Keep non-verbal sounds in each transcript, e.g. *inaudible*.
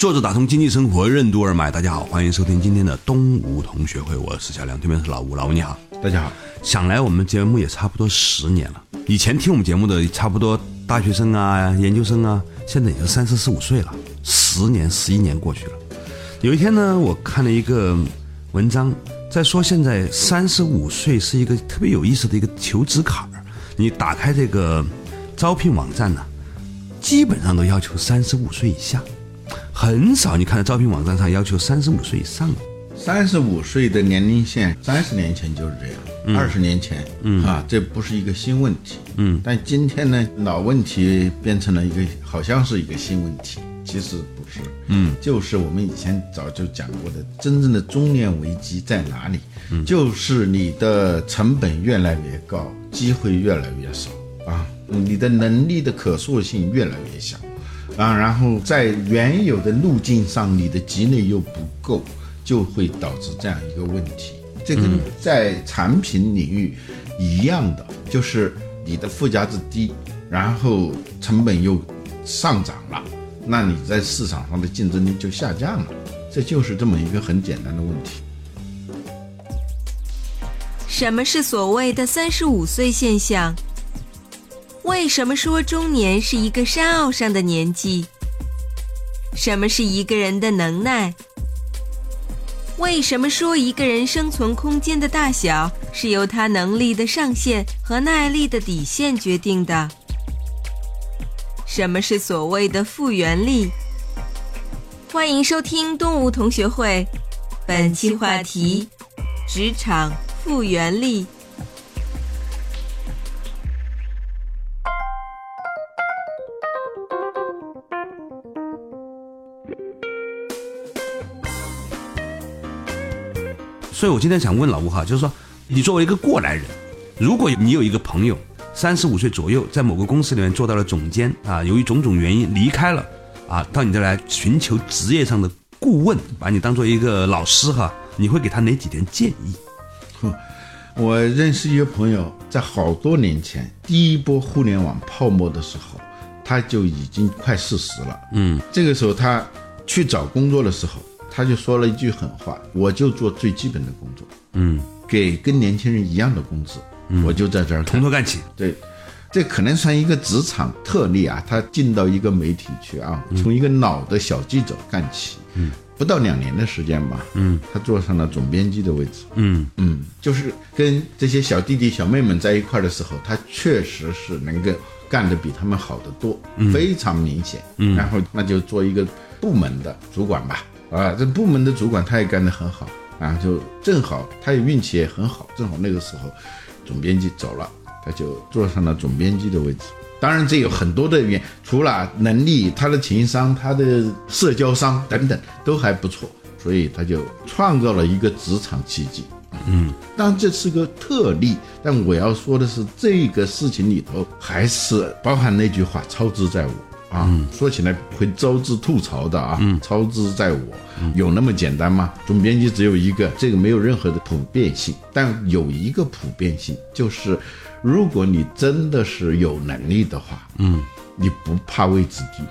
坐着打通经济生活任督二脉，大家好，欢迎收听今天的东吴同学会，我是小梁，对面是老吴，老吴你好，大家好。想来我们节目也差不多十年了，以前听我们节目的差不多大学生啊、研究生啊，现在也是三十四五岁了，十年、十一年过去了。有一天呢，我看了一个文章，在说现在三十五岁是一个特别有意思的一个求职坎儿。你打开这个招聘网站呢，基本上都要求三十五岁以下。很少，你看到招聘网站上要求三十五岁以上。的。三十五岁的年龄线，三十年前就是这样，二十年前，嗯。啊，这不是一个新问题，嗯，但今天呢，老问题变成了一个，好像是一个新问题，其实不是，嗯，就是我们以前早就讲过的，真正的中年危机在哪里？嗯，就是你的成本越来越高，机会越来越少啊，你的能力的可塑性越来越小。啊，然后在原有的路径上，你的积累又不够，就会导致这样一个问题。这个在产品领域一样的，就是你的附加值低，然后成本又上涨了，那你在市场上的竞争力就下降了。这就是这么一个很简单的问题。什么是所谓的三十五岁现象？为什么说中年是一个山坳上的年纪？什么是一个人的能耐？为什么说一个人生存空间的大小是由他能力的上限和耐力的底线决定的？什么是所谓的复原力？欢迎收听东吴同学会，本期话题：职场复原力。所以，我今天想问老吴哈，就是说，你作为一个过来人，如果你有一个朋友三十五岁左右，在某个公司里面做到了总监啊，由于种种原因离开了啊，到你这来寻求职业上的顾问，把你当做一个老师哈，你会给他哪几点建议？哼，我认识一个朋友，在好多年前第一波互联网泡沫的时候，他就已经快四十了。嗯，这个时候他去找工作的时候。他就说了一句狠话：“我就做最基本的工作，嗯，给跟年轻人一样的工资，我就在这儿从头干起。”对，这可能算一个职场特例啊。他进到一个媒体去啊，从一个老的小记者干起，嗯，不到两年的时间吧，嗯，他坐上了总编辑的位置，嗯嗯，就是跟这些小弟弟小妹们在一块的时候，他确实是能够干得比他们好得多，非常明显。嗯，然后那就做一个部门的主管吧。啊，这部门的主管他也干得很好啊，就正好他也运气也很好，正好那个时候，总编辑走了，他就坐上了总编辑的位置。当然，这有很多的原，除了能力，他的情商、他的社交商等等都还不错，所以他就创造了一个职场奇迹。嗯，当然这是个特例，但我要说的是，这个事情里头还是包含那句话：操之在我。啊，说起来会招致吐槽的啊，嗯操之在我，有那么简单吗？总编辑只有一个，这个没有任何的普遍性，但有一个普遍性，就是如果你真的是有能力的话，嗯，你不怕位置低，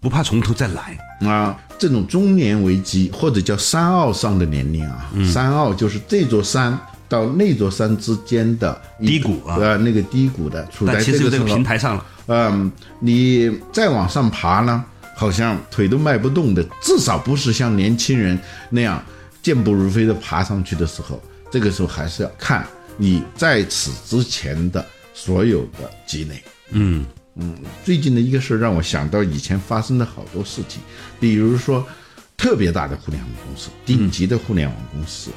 不怕从头再来啊。这种中年危机或者叫山坳上的年龄啊，山坳就是这座山到那座山之间的低谷啊，那个低谷的，处在这个平台上了。嗯，你再往上爬呢，好像腿都迈不动的，至少不是像年轻人那样健步如飞的爬上去的时候。这个时候还是要看你在此之前的所有的积累。嗯嗯，最近的一个事让我想到以前发生的好多事情，比如说特别大的互联网公司，顶级的互联网公司，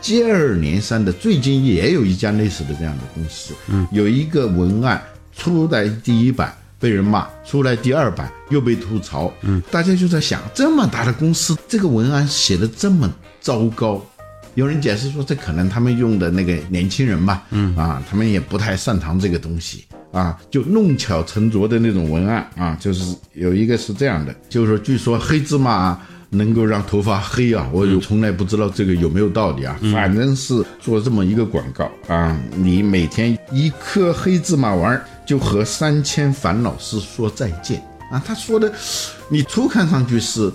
接二连三的，最近也有一家类似的这样的公司，嗯，有一个文案。出来第一版被人骂，出来第二版又被吐槽。嗯，大家就在想，这么大的公司，这个文案写的这么糟糕。有人解释说，这可能他们用的那个年轻人吧，嗯啊，他们也不太擅长这个东西啊，就弄巧成拙的那种文案啊，就是有一个是这样的，就是说，据说黑芝麻能够让头发黑啊，我有从来不知道这个有没有道理啊，反正是做这么一个广告啊，你每天一颗黑芝麻丸儿就和三千烦恼丝说再见啊，他说的，你初看上去是。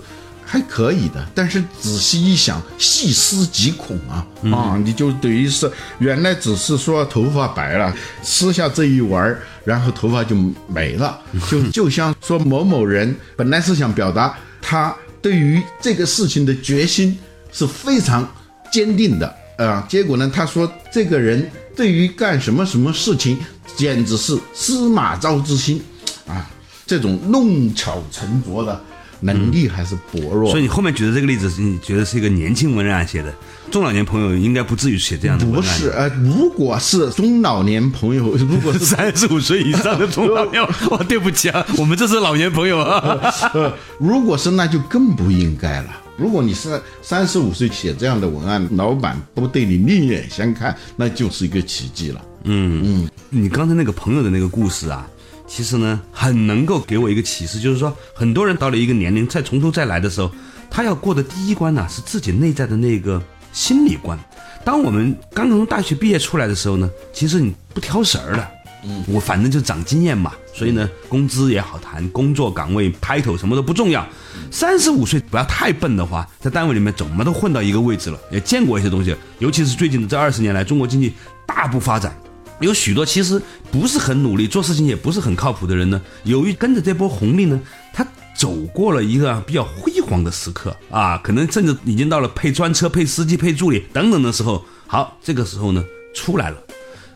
还可以的，但是仔细一想，细思极恐啊啊！你就等于是原来只是说头发白了，吃下这一丸儿，然后头发就没了，*laughs* 就就像说某某人本来是想表达他对于这个事情的决心是非常坚定的啊，结果呢，他说这个人对于干什么什么事情简直是司马昭之心啊，这种弄巧成拙的。能力还是薄弱，所以你后面举的这个例子，你觉得是一个年轻文案写的，中老年朋友应该不至于写这样的文案。不是，呃，如果是中老年朋友，如果是 *laughs* 三十五岁以上的中老年，哇，对不起啊，我们这是老年朋友啊。*laughs* 如果是，那就更不应该了。如果你是三十五岁写这样的文案，老板不对你另眼相看，那就是一个奇迹了。嗯嗯，你刚才那个朋友的那个故事啊。其实呢，很能够给我一个启示，就是说，很多人到了一个年龄，再从头再来的时候，他要过的第一关呢，是自己内在的那个心理关。当我们刚从大学毕业出来的时候呢，其实你不挑食儿的，嗯，我反正就长经验嘛，所以呢，工资也好谈，工作岗位 title 什么都不重要。三十五岁不要太笨的话，在单位里面怎么都混到一个位置了，也见过一些东西，尤其是最近的这二十年来，中国经济大步发展。有许多其实不是很努力做事情，也不是很靠谱的人呢。由于跟着这波红利呢，他走过了一个比较辉煌的时刻啊，可能甚至已经到了配专车、配司机、配助理等等的时候。好，这个时候呢出来了，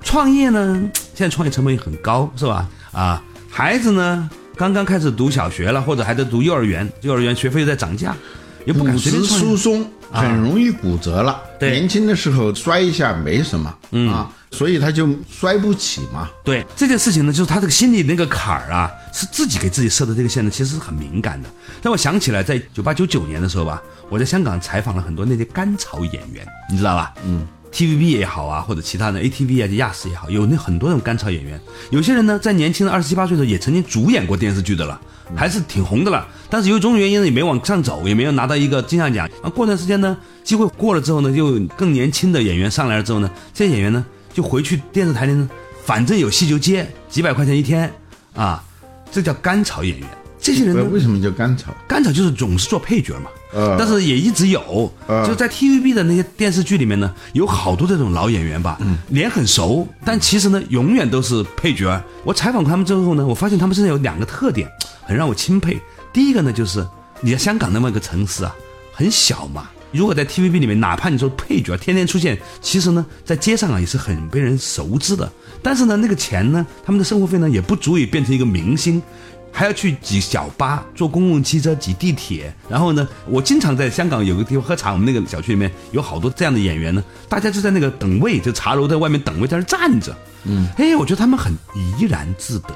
创业呢，现在创业成本也很高，是吧？啊，孩子呢刚刚开始读小学了，或者还在读幼儿园，幼儿园学费又在涨价，也不敢骨质疏松，很容易骨折了。对，年轻的时候摔一下没什么啊。所以他就摔不起嘛。对这件事情呢，就是他这个心里那个坎儿啊，是自己给自己设的这个线呢，其实是很敏感的。让我想起来，在九八九九年的时候吧，我在香港采访了很多那些甘草演员，你知道吧？嗯，TVB 也好啊，或者其他的 ATV 啊、亚视也好，有那很多那种甘草演员。有些人呢，在年轻的二十七八岁的时候，也曾经主演过电视剧的了，还是挺红的了。但是由于种种原因呢，也没往上走，也没有拿到一个金像奖。啊，过段时间呢，机会过了之后呢，又更年轻的演员上来了之后呢，这些演员呢。就回去电视台里呢，反正有戏就接，几百块钱一天，啊，这叫甘草演员。这些人为什么叫甘草？甘草就是总是做配角嘛。但是也一直有，就在 TVB 的那些电视剧里面呢，有好多这种老演员吧，脸很熟，但其实呢，永远都是配角。我采访他们之后呢，我发现他们身上有两个特点，很让我钦佩。第一个呢，就是你在香港那么一个城市啊，很小嘛。如果在 TVB 里面，哪怕你说配角天天出现，其实呢，在街上啊也是很被人熟知的。但是呢，那个钱呢，他们的生活费呢，也不足以变成一个明星，还要去挤小巴、坐公共汽车、挤地铁。然后呢，我经常在香港有个地方喝茶，我们那个小区里面有好多这样的演员呢，大家就在那个等位，就茶楼在外面等位，在那站着。嗯，哎，我觉得他们很怡然自得。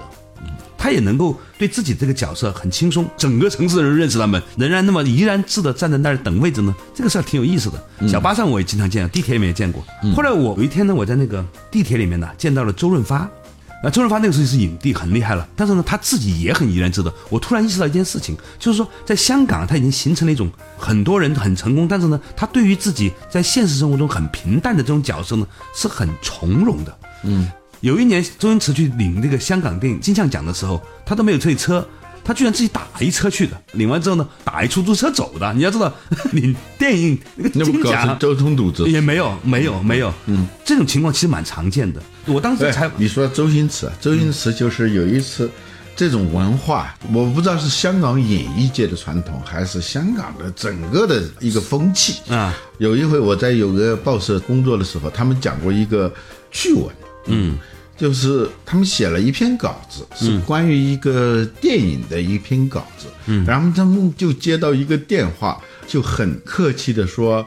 他也能够对自己这个角色很轻松，整个城市的人认识他们，仍然那么怡然自得站在那儿等位置呢。这个事儿挺有意思的。小巴上我也经常见，地铁里面也见过。后来我有一天呢，我在那个地铁里面呢见到了周润发。那周润发那个时候是影帝，很厉害了。但是呢，他自己也很怡然自得。我突然意识到一件事情，就是说在香港他已经形成了一种很多人很成功，但是呢，他对于自己在现实生活中很平淡的这种角色呢是很从容的。嗯。有一年，周星驰去领那个香港电影金像奖的时候，他都没有退车，他居然自己打一车去的。领完之后呢，打一出租车走的。你要知道，*laughs* 领电影那个金奖，交通堵塞也没有，没有，没有。嗯，这种情况其实蛮常见的。我当时才你说周星驰，周星驰就是有一次，这种文化，我不知道是香港演艺界的传统，还是香港的整个的一个风气啊。有一回我在有个报社工作的时候，他们讲过一个趣闻，嗯。就是他们写了一篇稿子，是关于一个电影的一篇稿子，嗯，然后他们就接到一个电话，就很客气的说，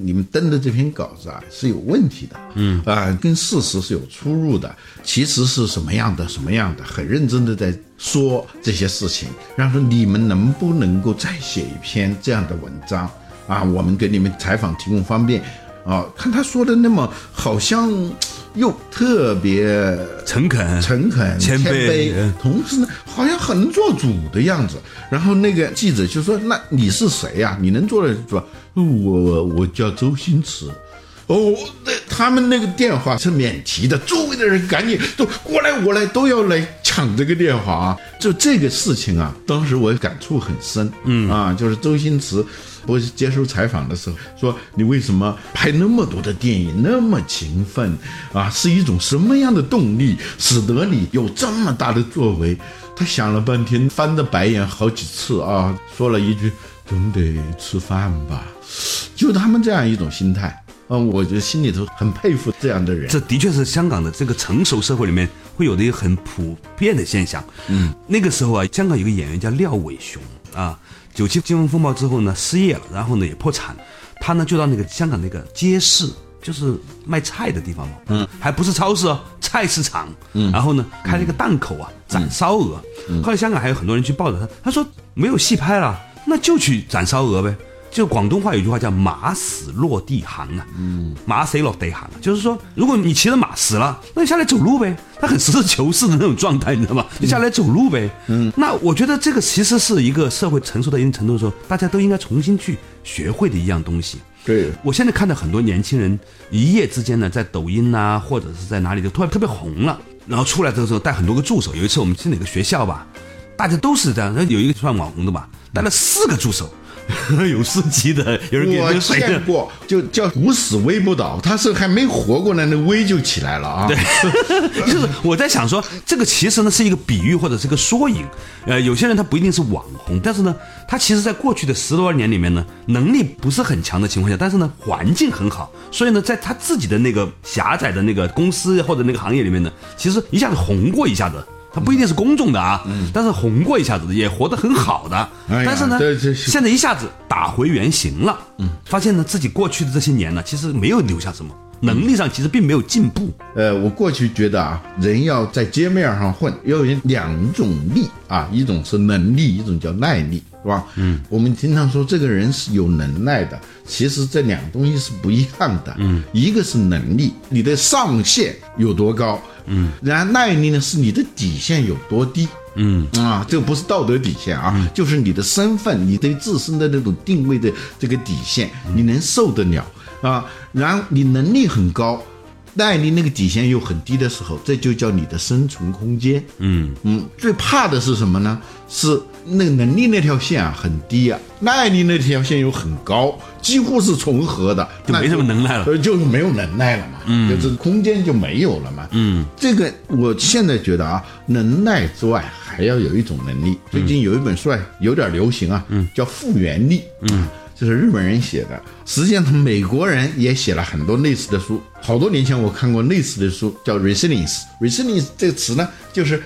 你们登的这篇稿子啊是有问题的，嗯啊，跟事实是有出入的。其实是什么样的什么样的，很认真的在说这些事情。然后说你们能不能够再写一篇这样的文章啊？我们给你们采访提供方便啊。看他说的那么好像又特别诚恳诚恳、谦谦卑嗯同时呢，好像很做主的样子。然后那个记者就说：“那你是谁呀、你能做的主？”我我我叫周星驰。哦，那他们那个电话是免提的，周围的人赶紧都过来，我来都要来抢这个电话啊！就这个事情啊，当时我感触很深。嗯啊，就是周星驰，我接受采访的时候说，你为什么拍那么多的电影，那么勤奋啊？是一种什么样的动力，使得你有这么大的作为？他想了半天，翻着白眼好几次啊，说了一句：“总得吃饭吧。”就他们这样一种心态。嗯，我觉得心里头很佩服这样的人。这的确是香港的这个成熟社会里面会有的一个很普遍的现象。嗯，那个时候啊，香港有个演员叫廖伟雄啊，九七金融风暴之后呢，失业了，然后呢也破产，他呢就到那个香港那个街市，就是卖菜的地方嘛，嗯，还不是超市哦，菜市场，嗯，然后呢开了一个档口啊，斩烧鹅。后来香港还有很多人去抱着他，他说没有戏拍了，那就去斩烧鹅呗。就广东话有句话叫“马死落地行”啊，嗯，马死落地行啊，就是说，如果你骑着马死了，那你下来走路呗。他很实事求是的那种状态，你知道吗？就下来走路呗。嗯，那我觉得这个其实是一个社会成熟到一定程度的时候，大家都应该重新去学会的一样东西。对，我现在看到很多年轻人一夜之间呢，在抖音呐、或者是在哪里就突然特别红了，然后出来的时候带很多个助手。有一次我们去哪个学校吧，大家都是这样，有一个算网红的吧，带了四个助手，*laughs* 有司机的，有人给我那个水的见。过，就叫无死威不倒，他是还没活过来，那威就起来了啊。*laughs* 对，*laughs* 就是我在想说，这个其实呢是一个比喻或者是个缩影。呃，有些人他不一定是网红，但是呢，他其实在过去的十多年里面呢，能力不是很强的情况下，但是呢，环境很好，所以呢，在他自己的那个狭窄的那个公司或者那个行业里面呢，其实一下子红过一下子。他不一定是公众的啊，但是红过一下子，也活得很好的。哎但是呢现在一下子打回原形了，嗯，发现呢自己过去的这些年呢，其实没有留下什么，能力上其实并没有进步。呃，我过去觉得啊，人要在街面上混，要有两种力啊，一种是能力，一种叫耐力，是吧？嗯，我们经常说这个人是有能耐的，其实这两个东西是不一样的。嗯，一个是能力，你的上限有多高，嗯，然后耐力呢是你的底线有多低。嗯啊，这个不是道德底线啊，就是你的身份，你对自身的那种定位的这个底线，你能受得了啊？然后你能力很高，耐力那个底线又很低的时候，这就叫你的生存空间。嗯。嗯，最怕的是什么呢？是那个能力那条线啊很低啊，耐力那条线又很高，几乎是重合的，就没什么能耐了。呃就是没有能耐了嘛，嗯，就是空间就没有了嘛，嗯，这个我现在觉得啊，能耐之外还要有一种能力。最近有一本书啊，有点流行啊，嗯，叫复原力，嗯。这是日本人写的，实际上美国人也写了很多类似的书。好多年前我看过类似的书，叫 resilience。resilience 这个词呢，就是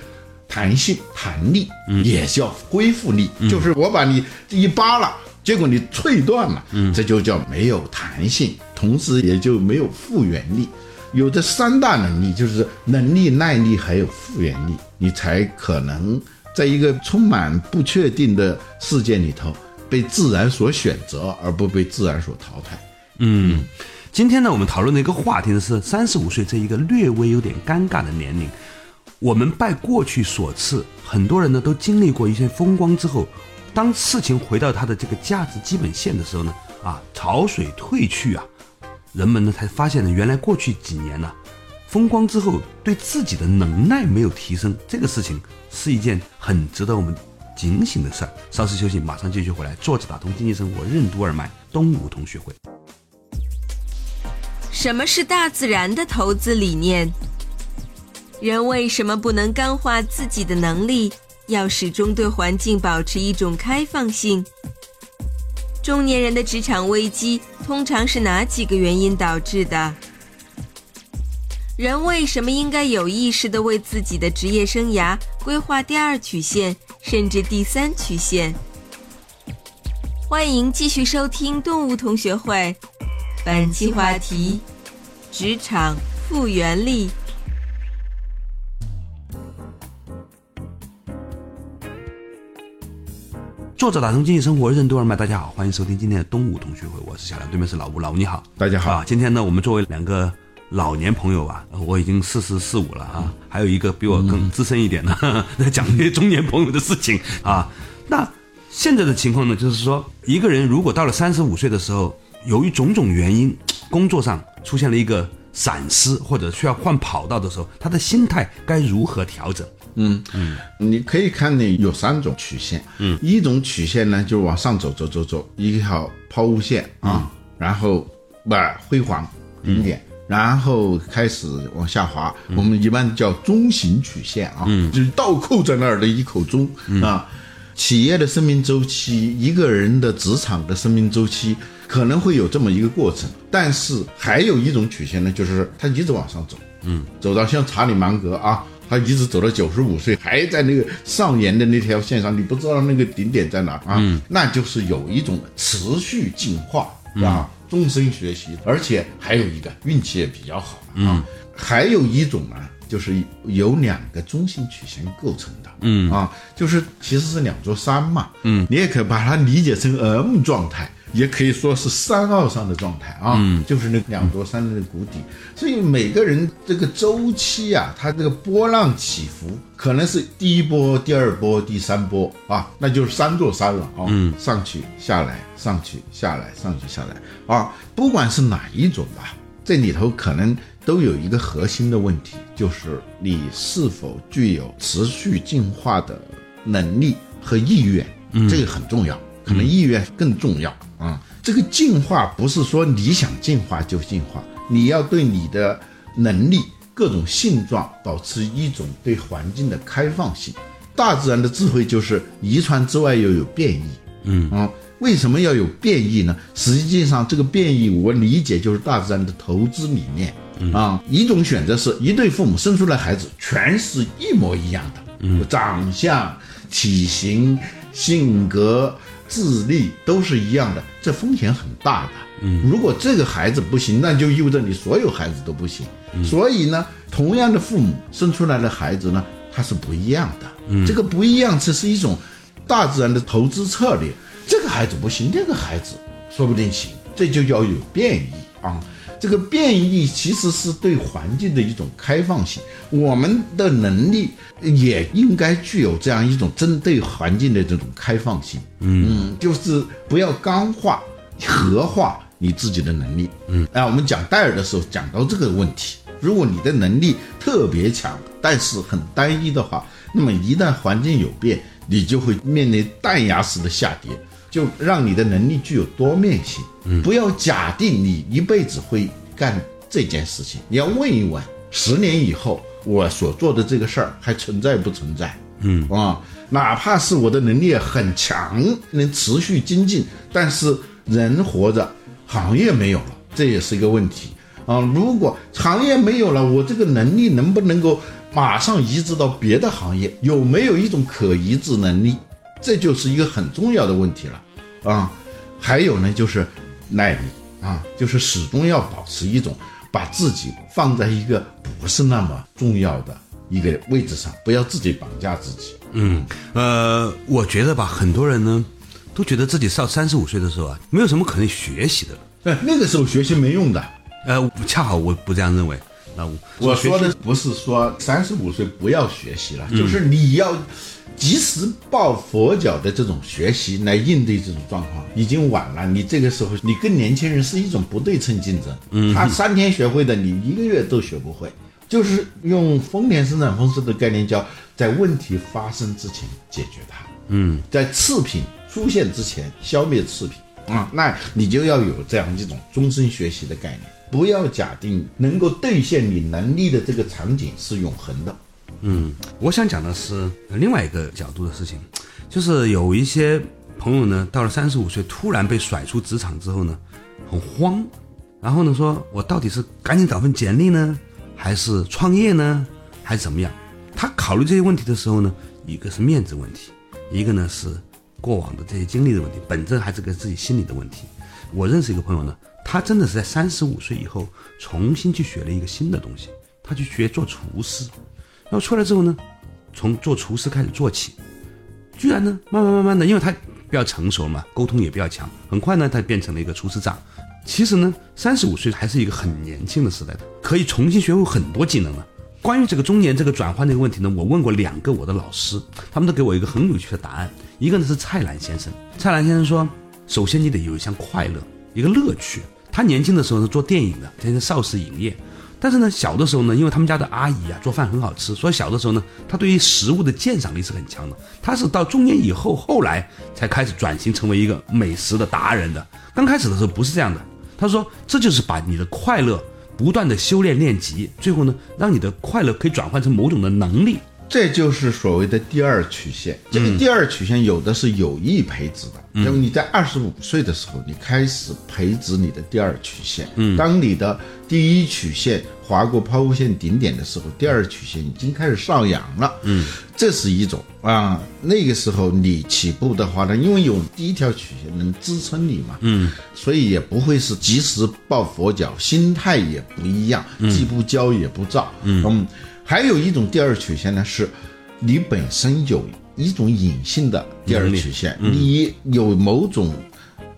弹性、弹力，也叫恢复力，就是我把你一扒拉，结果你脆断了，这就叫没有弹性，同时也就没有复原力。有这三大能力，就是能力、耐力还有复原力，你才可能在一个充满不确定的世界里头被自然所选择，而不被自然所淘汰。嗯，今天呢，我们讨论的一个话题呢是三十五岁这一个略微有点尴尬的年龄。我们拜过去所赐，很多人呢都经历过一些风光之后，当事情回到它的这个价值基本线的时候呢，啊，潮水退去啊，人们呢才发现呢，原来过去几年呢、风光之后对自己的能耐没有提升，这个事情是一件很值得我们警醒的事儿。稍事休息，马上继续回来。坐着打通经济生活，任督二脉，东吴同学会。什么是大自然的投资理念？人为什么不能干化自己的能力？要始终对环境保持一种开放性。中年人的职场危机通常是哪几个原因导致的？人为什么应该有意识地为自己的职业生涯规划第二曲线，甚至第三曲线？欢迎继续收听动物同学会。本期话题：职场复原力。作者打通经济生活任督二脉，大家好，欢迎收听今天的东吴同学会，我是小梁，对面是老吴，老吴你好，大家好啊。今天呢，我们作为两个老年朋友吧，呃我已经四十四五了啊，还有一个比我更资深一点的，*laughs* 在讲一些中年朋友的事情啊。那现在的情况呢，就是说，一个人如果到了三十五岁的时候，由于种种原因，工作上出现了一个闪失，或者需要换跑道的时候，他的心态该如何调整？嗯嗯，你可以看呢有三种曲线，嗯，一种曲线呢就是往上走走走走，一条抛物线啊，然后把辉煌顶点。然后开始往下滑，我们一般叫中型曲线啊，就是倒扣在那儿的一口钟啊。企业的生命周期，一个人的职场的生命周期可能会有这么一个过程，但是还有一种曲线呢，就是它一直往上走，嗯，走到像查理芒格啊，他一直走到九十五岁，还在那个上沿的那条线上，你不知道那个顶点在哪啊，那就是有一种持续进化啊，终身学习，而且还有一个运气也比较好啊，还有一种呢。就是由两个中心曲线构成的，嗯。啊，就是其实是两座山嘛，嗯，你也可以把它理解成 M 状态，也可以说是山坳上的状态啊，嗯，就是那两座山的谷底。所以每个人这个周期啊，它这个波浪起伏可能是第一波、第二波、第三波啊，那就是三座山了啊，嗯，上去下来，上去下来，上去下来啊，不管是哪一种吧，这里头可能。都有一个核心的问题，就是你是否具有持续进化的能力和意愿，这个很重要，可能意愿更重要啊。这个进化不是说你想进化就进化，你要对你的能力各种性状保持一种对环境的开放性。大自然的智慧就是遗传之外又有变异，嗯啊，为什么要有变异呢？实际上这个变异我理解就是大自然的投资理念。啊，一种选择是一对父母生出来孩子全是一模一样的，嗯，长相、体型、性格、智力都是一样的，这风险很大的。嗯，如果这个孩子不行，那就意味着你所有孩子都不行。所以呢，同样的父母生出来的孩子呢，他是不一样的。嗯，这个不一样，这是一种大自然的投资策略。这个孩子不行，那个孩子说不定行，这就叫有变异啊。这个变异其实是对环境的一种开放性，我们的能力也应该具有这样一种针对环境的这种开放性。嗯，就是不要刚化、核化你自己的能力。嗯，哎，我们讲戴尔的时候讲到这个问题，如果你的能力特别强，但是很单一的话，那么一旦环境有变，你就会面临断崖式的下跌。就让你的能力具有多面性，嗯，不要假定你一辈子会干这件事情，你要问一问，十年以后我所做的这个事儿还存在不存在？嗯啊，哪怕是我的能力很强，能持续精进，但是人活着，行业没有了，这也是一个问题啊。如果行业没有了，我这个能力能不能够马上移植到别的行业？有没有一种可移植能力？这就是一个很重要的问题了。啊，还有呢，就是耐力啊，就是始终要保持一种把自己放在一个不是那么重要的一个位置上，不要自己绑架自己。嗯，呃，我觉得吧，很多人呢都觉得自己到三十五岁的时候啊，没有什么可能学习的了。哎，那个时候学习没用的。呃，恰好我不这样认为。那我我说的不是说三十五岁不要学习了，就是你要。及时抱佛脚的这种学习来应对这种状况已经晚了。你这个时候，你跟年轻人是一种不对称竞争。嗯，他三天学会的，你一个月都学不会。就是用丰田生产方式的概念，叫在问题发生之前解决它。嗯，在次品出现之前消灭次品啊，那你就要有这样一种终身学习的概念，不要假定能够兑现你能力的这个场景是永恒的。嗯，我想讲的是另外一个角度的事情，就是有一些朋友呢，到了三十五岁突然被甩出职场之后呢，很慌，然后呢，说我到底是赶紧找份简历呢，还是创业呢，还是怎么样？他考虑这些问题的时候呢，一个是面子问题，一个呢是过往的这些经历的问题，本质还是个自己心理的问题。我认识一个朋友呢，他真的是在三十五岁以后重新去学了一个新的东西，他去学做厨师，然后出来之后呢，从做厨师开始做起，居然呢，慢慢慢慢的，因为他比较成熟嘛，沟通也比较强，很快呢，他变成了一个厨师长。其实呢，三十五岁还是一个很年轻的时代的，可以重新学会很多技能了。关于这个中年这个转换这个问题呢，我问过两个我的老师，他们都给我一个很有趣的答案。一个呢是蔡澜先生，蔡澜先生说，首先你得有一项快乐，一个乐趣。他年轻的时候是做电影的，天天邵氏影业。但是呢，小的时候呢，因为他们家的阿姨啊做饭很好吃，所以小的时候呢，他对于食物的鉴赏力是很强的。他是到中年以后，后来才开始转型成为一个美食的达人的。刚开始的时候不是这样的。他说，这就是把你的快乐不断的修炼练级，最后呢，让你的快乐可以转换成某种的能力。这就是所谓的第二曲线。这个第二曲线有的是有意培植的，那么你在二十五岁的时候，你开始培植你的第二曲线。嗯，当你的第一曲线划过抛物线顶点的时候，第二曲线已经开始上扬了。嗯，这是一种啊。那个时候你起步的话呢，因为有第一条曲线能支撑你嘛。嗯，所以也不会是及时抱佛脚，心态也不一样，既不骄也不躁。嗯。还有一种第二曲线呢，是，你本身有一种隐性的第二曲线，你有某种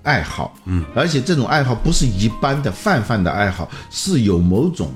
爱好，嗯，而且这种爱好不是一般的泛泛的爱好，是有某种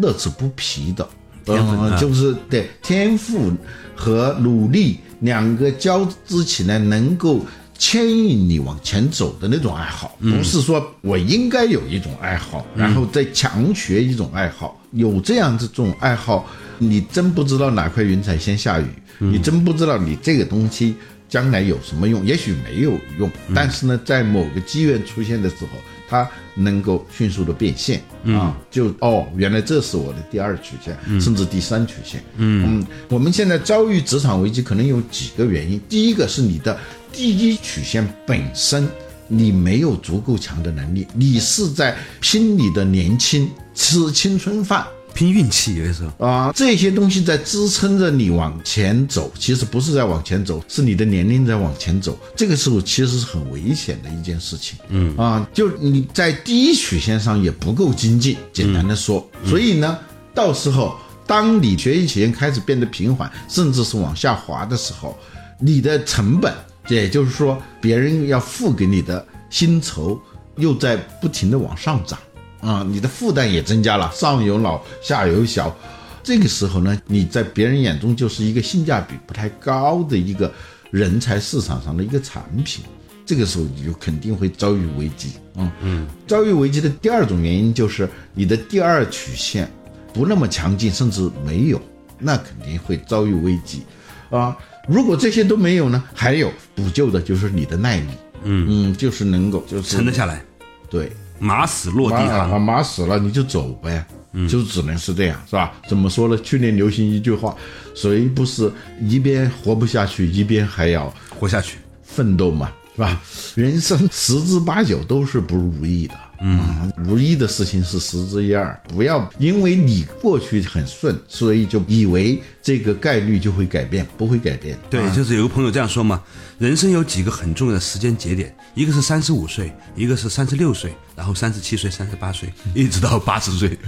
乐此不疲的，嗯，就是对天赋和努力两个交织起来，能够牵引你往前走的那种爱好，不是说我应该有一种爱好，然后再强学一种爱好，有这样这种爱好。你真不知道哪块云彩先下雨，你真不知道你这个东西将来有什么用，也许没有用，但是呢，在某个机缘出现的时候，它能够迅速的变现啊，就哦，原来这是我的第二曲线，甚至第三曲线。嗯，我们现在遭遇职场危机，可能有几个原因，第一个是你的第一曲线本身你没有足够强的能力，你是在拼你的年轻，吃青春饭。拼运气，有的时候啊，这些东西在支撑着你往前走，其实不是在往前走，是你的年龄在往前走。这个时候其实是很危险的一件事情。嗯啊，就你在第一曲线上也不够精进，简单的说。所以呢，到时候当你学习曲线开始变得平缓，甚至是往下滑的时候，你的成本，也就是说别人要付给你的薪酬，又在不停的往上涨。啊，你的负担也增加了，上有老下有小，这个时候呢，你在别人眼中就是一个性价比不太高的一个人才市场上的一个产品，这个时候你就肯定会遭遇危机。嗯嗯，遭遇危机的第二种原因就是你的第二曲线不那么强劲，甚至没有，那肯定会遭遇危机。啊，如果这些都没有呢，还有补救的就是你的耐力。嗯嗯，就是能够就是撑得下来。对。马死落地行，马死了你就走呗，就只能是这样，是吧？怎么说呢？去年流行一句话，谁不是一边活不下去，一边还要活下去，奋斗嘛，是吧？人生十之八九都是不如意的。嗯，无一的事情是十之一二，不要因为你过去很顺，所以就以为这个概率就会改变，不会改变。对，就是有个朋友这样说嘛，人生有几个很重要的时间节点，一个是三十五岁，一个是三十六岁，然后三十七岁、三十八岁，一直到八十岁，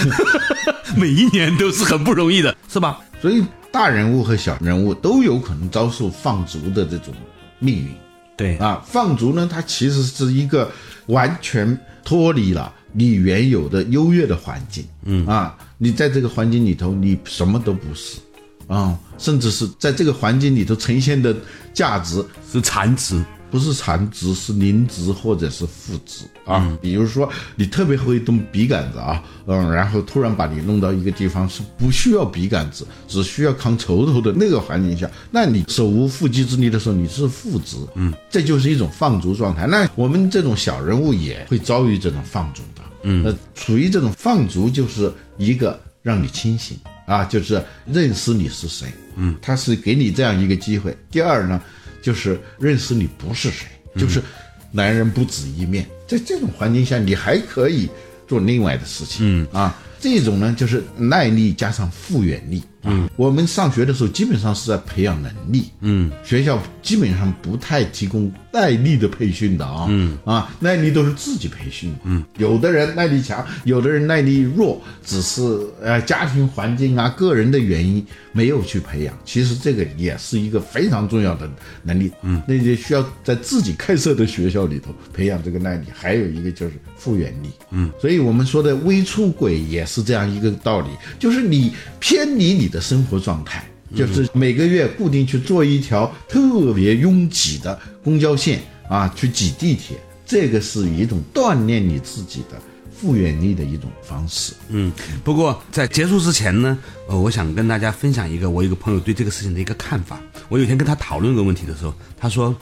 *laughs* 每一年都是很不容易的，是吧？所以大人物和小人物都有可能遭受放逐的这种命运。对啊，放逐呢，它其实是一个完全脱离了你原有的优越的环境。嗯啊，你在这个环境里头，你什么都不是，啊，甚至是在这个环境里头呈现的价值是残值。不是残值，是零值或者是负值啊。比如说，你特别会动笔杆子啊，嗯，然后突然把你弄到一个地方是不需要笔杆子，只需要扛锄头的那个环境下，那你手无缚鸡之力的时候，你是负值，嗯，这就是一种放逐状态。那我们这种小人物也会遭遇这种放逐的，嗯，那处于这种放逐就是一个让你清醒啊，就是认识你是谁，嗯，他是给你这样一个机会。第二呢？就是认识你不是谁，就是男人不止一面，在这种环境下，你还可以做另外的事情。嗯。啊，这种呢，就是耐力加上复原力嗯，我们上学的时候基本上是在培养能力。嗯，学校基本上不太提供耐力的培训的啊。嗯啊，耐力都是自己培训。嗯，有的人耐力强，有的人耐力弱，只是呃家庭环境啊、个人的原因没有去培养。其实这个也是一个非常重要的能力。嗯，那就需要在自己开设的学校里头培养这个耐力。还有一个就是复原力。嗯，所以我们说的微出轨也是这样一个道理，就是你偏离你的的生活状态，就是每个月固定去坐一条特别拥挤的公交线啊，去挤地铁，这个是一种锻炼你自己的复原力的一种方式。嗯，不过在结束之前呢，呃，我想跟大家分享一个我一个朋友对这个事情的一个看法。我有天跟他讨论这个问题的时候，他说，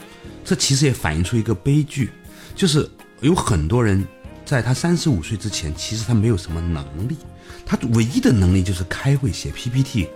这其实也反映出一个悲剧，就是有很多人在他三十五岁之前，其实他没有什么能力，他唯一的能力就是开会写 PPT。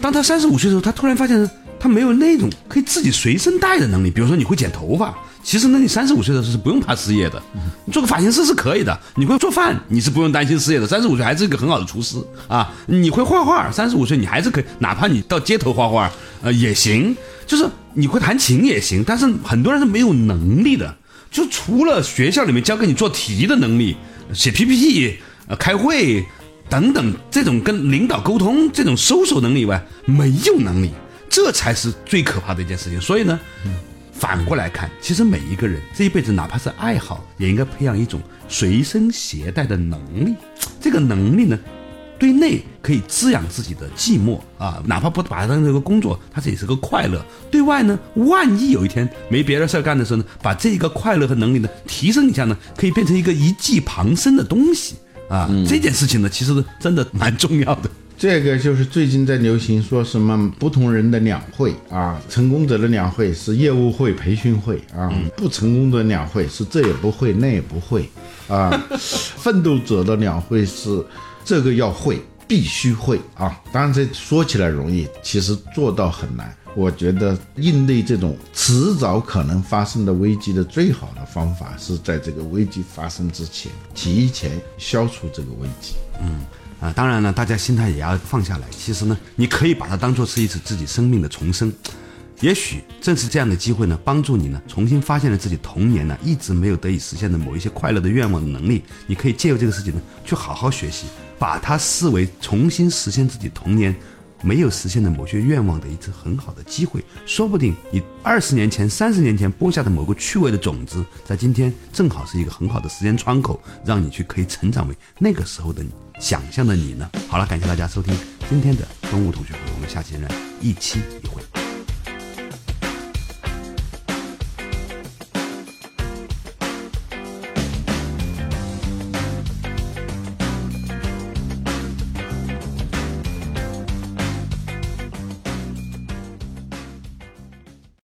当他三十五岁的时候，他突然发现他没有那种可以自己随身带的能力。比如说，你会剪头发，其实呢，你三十五岁的时候是不用怕失业的，你做个发型师是可以的。你会做饭，你是不用担心失业的。三十五岁还是一个很好的厨师啊。你会画画，三十五岁你还是可以，哪怕你到街头画画，呃，也行。就是你会弹琴也行，但是很多人是没有能力的。就除了学校里面教给你做题的能力、写 PPT、呃开会等等这种跟领导沟通这种收手能力以外，没有能力，这才是最可怕的一件事情。所以呢，反过来看，其实每一个人这一辈子，哪怕是爱好，也应该培养一种随身携带的能力。这个能力呢，对内可以滋养自己的寂寞啊，哪怕不把它当成一个工作，它这也是个快乐。对外呢，万一有一天没别的事儿干的时候呢，把这一个快乐和能力呢提升一下呢，可以变成一个一技傍身的东西啊。这件事情呢，其实真的蛮重要的。这个就是最近在流行说什么不同人的两会啊，成功者的两会是业务会、培训会啊，不成功的两会是这也不会那也不会啊，*laughs* 奋斗者的两会是这个要会必须会啊。当然这说起来容易，其实做到很难。我觉得应对这种迟早可能发生的危机的最好的方法是在这个危机发生之前提前消除这个危机。嗯啊，当然了，大家心态也要放下来。其实呢，你可以把它当做是一次自己生命的重生。也许正是这样的机会呢，帮助你呢重新发现了自己童年呢一直没有得以实现的某一些快乐的愿望的能力。你可以借由这个事情呢，去好好学习，把它视为重新实现自己童年没有实现的某些愿望的一次很好的机会。说不定你二十年前、三十年前播下的某个趣味的种子，在今天正好是一个很好的时间窗口，让你去可以成长为那个时候的你。想象的你呢？好了，感谢大家收听今天的东吴同学会，我们下期仍然一期一会。